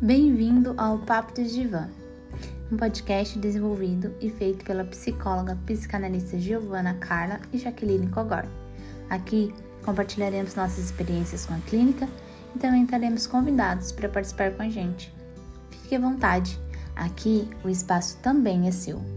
Bem-vindo ao Papo de Divã, um podcast desenvolvido e feito pela psicóloga psicanalista Giovanna Carla e Jaqueline Cogor. Aqui compartilharemos nossas experiências com a clínica e também teremos convidados para participar com a gente. Fique à vontade, aqui o espaço também é seu.